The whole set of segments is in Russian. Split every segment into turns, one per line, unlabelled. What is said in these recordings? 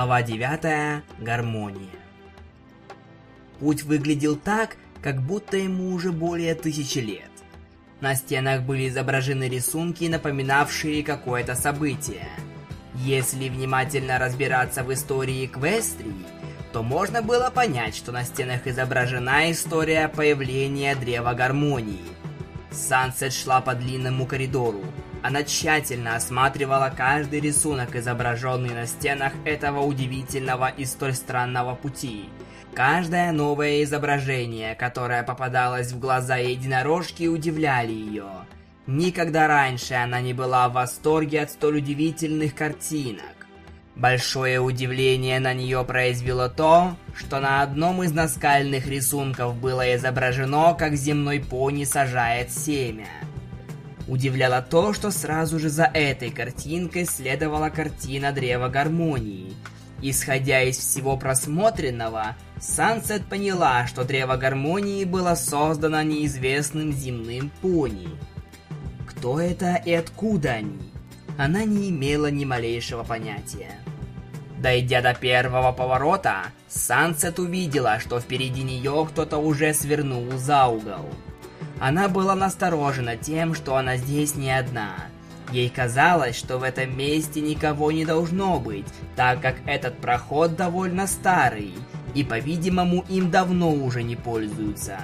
Глава 9. Гармония. Путь выглядел так, как будто ему уже более тысячи лет. На стенах были изображены рисунки, напоминавшие какое-то событие. Если внимательно разбираться в истории Квестрии, то можно было понять, что на стенах изображена история появления Древа Гармонии. Сансет шла по длинному коридору, она тщательно осматривала каждый рисунок, изображенный на стенах этого удивительного и столь странного пути. Каждое новое изображение, которое попадалось в глаза единорожки, удивляли ее. Никогда раньше она не была в восторге от столь удивительных картинок. Большое удивление на нее произвело то, что на одном из наскальных рисунков было изображено, как земной пони сажает семя. Удивляло то, что сразу же за этой картинкой следовала картина Древа Гармонии. Исходя из всего просмотренного, Сансет поняла, что Древо Гармонии было создано неизвестным земным пони. Кто это и откуда они? Она не имела ни малейшего понятия. Дойдя до первого поворота, Сансет увидела, что впереди нее кто-то уже свернул за угол. Она была насторожена тем, что она здесь не одна. Ей казалось, что в этом месте никого не должно быть, так как этот проход довольно старый, и, по-видимому, им давно уже не пользуются.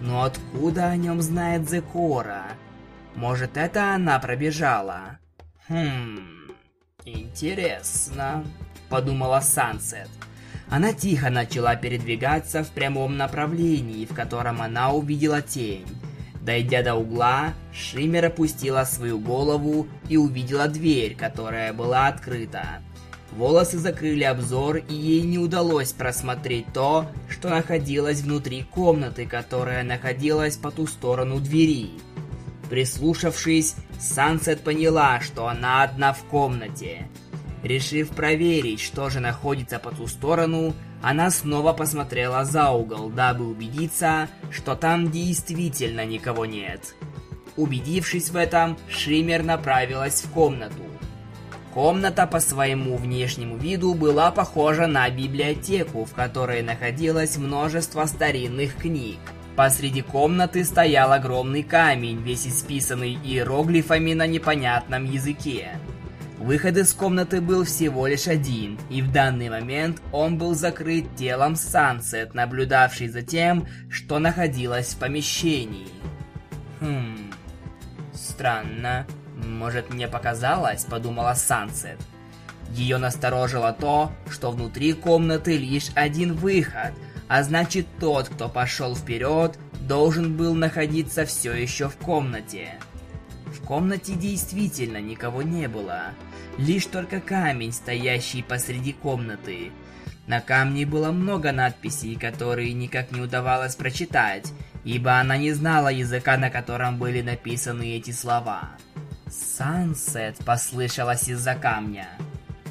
Но откуда о нем знает Зекора? Может, это она пробежала? Хм, интересно, подумала Сансет. Она тихо начала передвигаться в прямом направлении, в котором она увидела тень. Дойдя до угла, Шиммер опустила свою голову и увидела дверь, которая была открыта. Волосы закрыли обзор, и ей не удалось просмотреть то, что находилось внутри комнаты, которая находилась по ту сторону двери. Прислушавшись, Сансет поняла, что она одна в комнате. Решив проверить, что же находится по ту сторону, она снова посмотрела за угол, дабы убедиться, что там действительно никого нет. Убедившись в этом, Шиммер направилась в комнату. Комната по своему внешнему виду была похожа на библиотеку, в которой находилось множество старинных книг. Посреди комнаты стоял огромный камень, весь исписанный иероглифами на непонятном языке. Выход из комнаты был всего лишь один, и в данный момент он был закрыт телом Сансет, наблюдавшей за тем, что находилось в помещении. Хм... Странно. Может, мне показалось, подумала Сансет. Ее насторожило то, что внутри комнаты лишь один выход, а значит тот, кто пошел вперед, должен был находиться все еще в комнате. В комнате действительно никого не было лишь только камень, стоящий посреди комнаты. На камне было много надписей, которые никак не удавалось прочитать, ибо она не знала языка, на котором были написаны эти слова. «Сансет» послышалось из-за камня.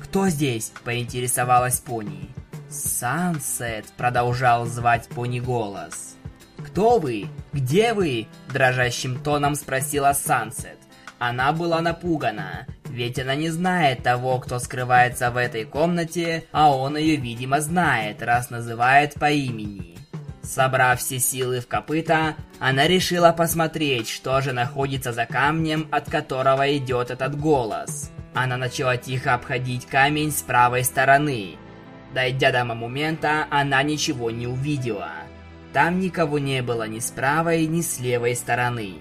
«Кто здесь?» – поинтересовалась пони. «Сансет», – продолжал звать пони голос. «Кто вы? Где вы?» – дрожащим тоном спросила Сансет. Она была напугана. Ведь она не знает того, кто скрывается в этой комнате, а он ее, видимо, знает, раз называет по имени. Собрав все силы в копыта, она решила посмотреть, что же находится за камнем, от которого идет этот голос. Она начала тихо обходить камень с правой стороны. Дойдя до момента, она ничего не увидела. Там никого не было ни с правой, ни с левой стороны.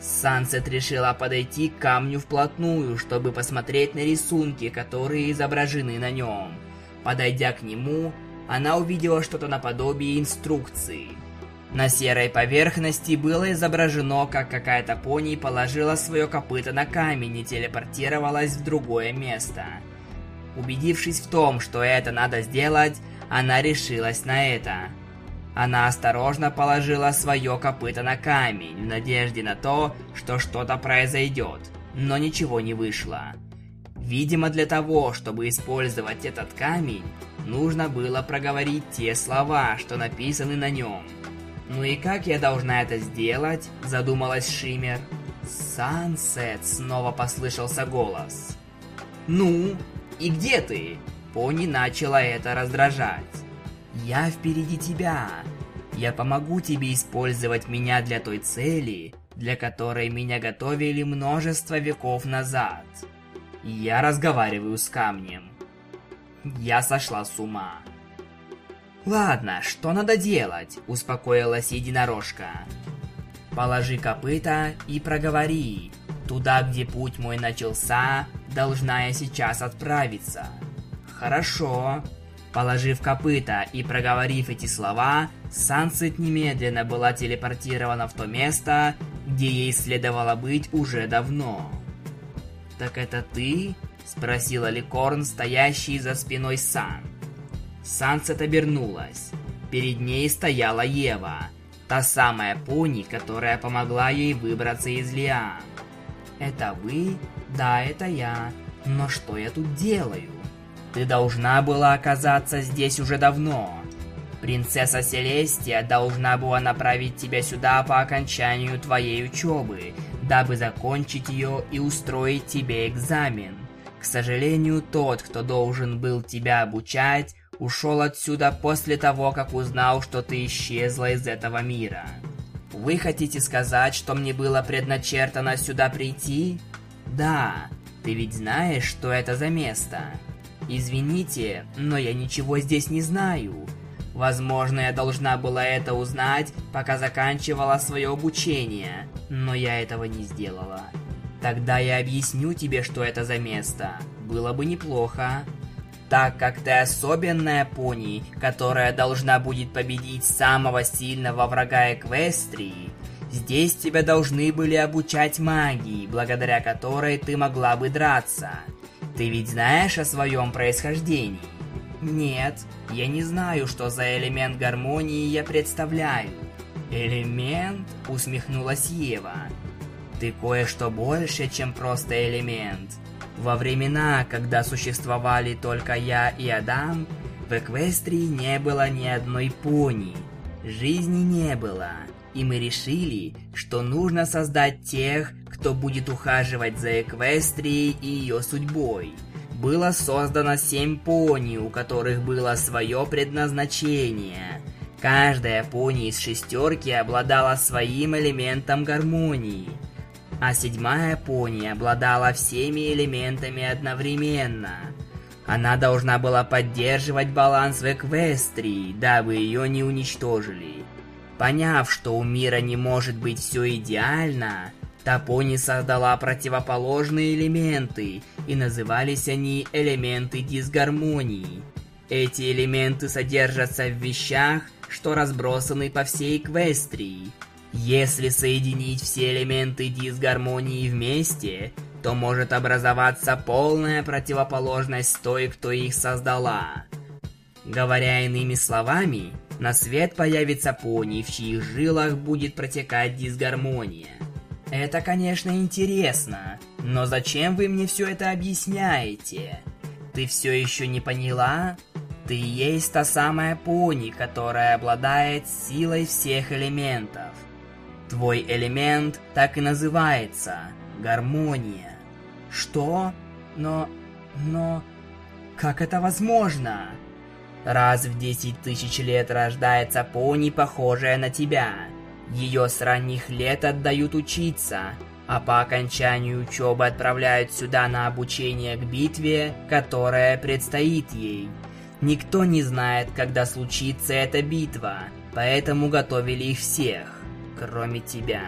Сансет решила подойти к камню вплотную, чтобы посмотреть на рисунки, которые изображены на нем. Подойдя к нему, она увидела что-то наподобие инструкции. На серой поверхности было изображено, как какая-то пони положила свое копыто на камень и телепортировалась в другое место. Убедившись в том, что это надо сделать, она решилась на это. Она осторожно положила свое копыто на камень, в надежде на то, что что-то произойдет, но ничего не вышло. Видимо, для того, чтобы использовать этот камень, нужно было проговорить те слова, что написаны на нем. «Ну и как я должна это сделать?» – задумалась Шиммер. «Сансет!» – снова послышался голос. «Ну, и где ты?» пони начало это раздражать. «Я впереди тебя. Я помогу тебе использовать меня для той цели, для которой меня готовили множество веков назад. Я разговариваю с камнем. Я сошла с ума. «Ладно, что надо делать?» – успокоилась единорожка. «Положи копыта и проговори. Туда, где путь мой начался, должна я сейчас отправиться». «Хорошо». Положив копыта и проговорив эти слова, Сансет немедленно была телепортирована в то место, где ей следовало быть уже давно. «Так это ты?» – спросила Ликорн, стоящий за спиной Сан. Сансет обернулась. Перед ней стояла Ева, та самая пони, которая помогла ей выбраться из Лиан. «Это вы?» «Да, это я. Но что я тут делаю?» «Ты должна была оказаться здесь уже давно. Принцесса Селестия должна была направить тебя сюда по окончанию твоей учебы, дабы закончить ее и устроить тебе экзамен. К сожалению, тот, кто должен был тебя обучать, ушел отсюда после того, как узнал, что ты исчезла из этого мира. Вы хотите сказать, что мне было предначертано сюда прийти? Да, ты ведь знаешь, что это за место. Извините, но я ничего здесь не знаю. Возможно, я должна была это узнать, пока заканчивала свое обучение, но я этого не сделала. Тогда я объясню тебе, что это за место. Было бы неплохо. Так как ты особенная пони, которая должна будет победить самого сильного врага Эквестрии, здесь тебя должны были обучать магии, благодаря которой ты могла бы драться. Ты ведь знаешь о своем происхождении? Нет, я не знаю, что за элемент гармонии я представляю. Элемент? Усмехнулась Ева. Ты кое-что больше, чем просто элемент. Во времена, когда существовали только я и Адам, в Эквестрии не было ни одной пони. Жизни не было. И мы решили, что нужно создать тех, кто будет ухаживать за Эквестрией и ее судьбой было создано семь пони, у которых было свое предназначение. Каждая пони из шестерки обладала своим элементом гармонии, а седьмая пони обладала всеми элементами одновременно. Она должна была поддерживать баланс в Эквестрии, дабы ее не уничтожили. Поняв, что у мира не может быть все идеально, Тапони создала противоположные элементы, и назывались они элементы дисгармонии. Эти элементы содержатся в вещах, что разбросаны по всей Эквестрии. Если соединить все элементы дисгармонии вместе, то может образоваться полная противоположность той, кто их создала. Говоря иными словами, на свет появится пони, в чьих жилах будет протекать дисгармония. Это, конечно, интересно, но зачем вы мне все это объясняете? Ты все еще не поняла? Ты есть та самая пони, которая обладает силой всех элементов. Твой элемент так и называется – гармония. Что? Но... но... Как это возможно? Раз в десять тысяч лет рождается пони, похожая на тебя – ее с ранних лет отдают учиться, а по окончанию учебы отправляют сюда на обучение к битве, которая предстоит ей. Никто не знает, когда случится эта битва, поэтому готовили их всех, кроме тебя.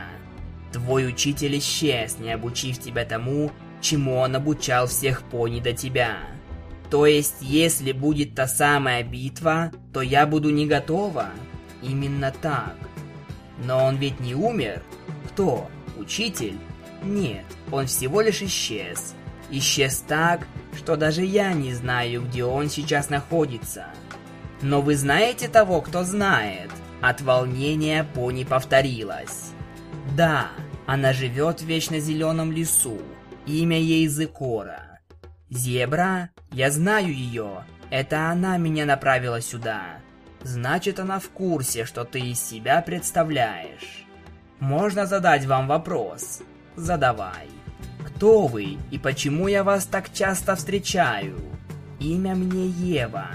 Твой учитель исчез, не обучив тебя тому, чему он обучал всех пони до тебя. То есть, если будет та самая битва, то я буду не готова? Именно так. Но он ведь не умер. Кто? Учитель? Нет, он всего лишь исчез. Исчез так, что даже я не знаю, где он сейчас находится. Но вы знаете того, кто знает? От волнения пони повторилась. Да, она живет в вечно зеленом лесу. Имя ей Зекора. Зебра? Я знаю ее. Это она меня направила сюда. Значит, она в курсе, что ты из себя представляешь. Можно задать вам вопрос? Задавай. Кто вы и почему я вас так часто встречаю? Имя мне Ева.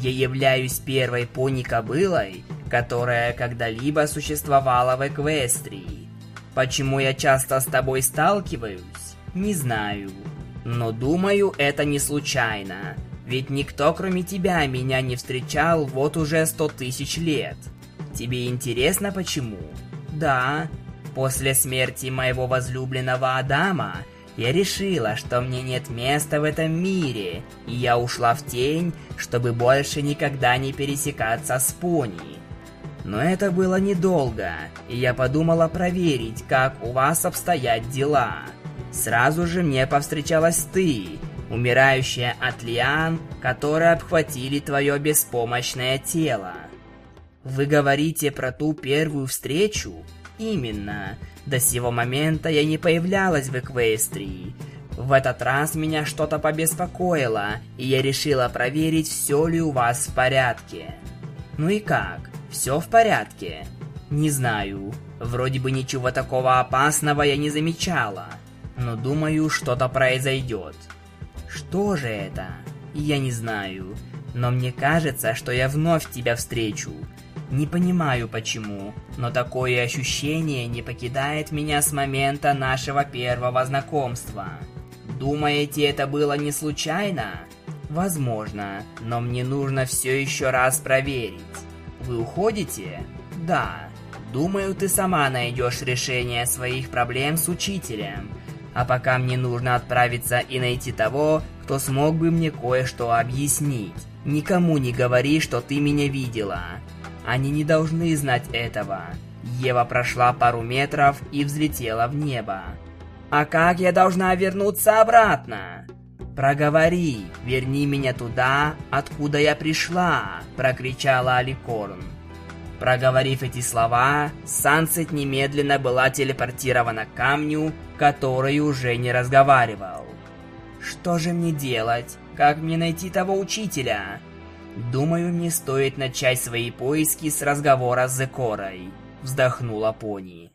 Я являюсь первой пони-кобылой, которая когда-либо существовала в Эквестрии. Почему я часто с тобой сталкиваюсь, не знаю. Но думаю, это не случайно. Ведь никто, кроме тебя, меня не встречал вот уже сто тысяч лет. Тебе интересно почему? Да. После смерти моего возлюбленного Адама я решила, что мне нет места в этом мире, и я ушла в тень, чтобы больше никогда не пересекаться с пони. Но это было недолго, и я подумала проверить, как у вас обстоят дела. Сразу же мне повстречалась ты, умирающая от лиан, которые обхватили твое беспомощное тело. Вы говорите про ту первую встречу? Именно. До сего момента я не появлялась в Эквестрии. В этот раз меня что-то побеспокоило, и я решила проверить, все ли у вас в порядке. Ну и как? Все в порядке? Не знаю. Вроде бы ничего такого опасного я не замечала. Но думаю, что-то произойдет. Что же это? Я не знаю. Но мне кажется, что я вновь тебя встречу. Не понимаю почему, но такое ощущение не покидает меня с момента нашего первого знакомства. Думаете, это было не случайно? Возможно, но мне нужно все еще раз проверить. Вы уходите? Да. Думаю, ты сама найдешь решение своих проблем с учителем. А пока мне нужно отправиться и найти того, кто смог бы мне кое-что объяснить. Никому не говори, что ты меня видела. Они не должны знать этого. Ева прошла пару метров и взлетела в небо. «А как я должна вернуться обратно?» «Проговори, верни меня туда, откуда я пришла!» – прокричала Аликорн. Проговорив эти слова, Сансет немедленно была телепортирована к камню, который уже не разговаривал. «Что же мне делать? Как мне найти того учителя?» «Думаю, мне стоит начать свои поиски с разговора с Зекорой», — вздохнула Пони.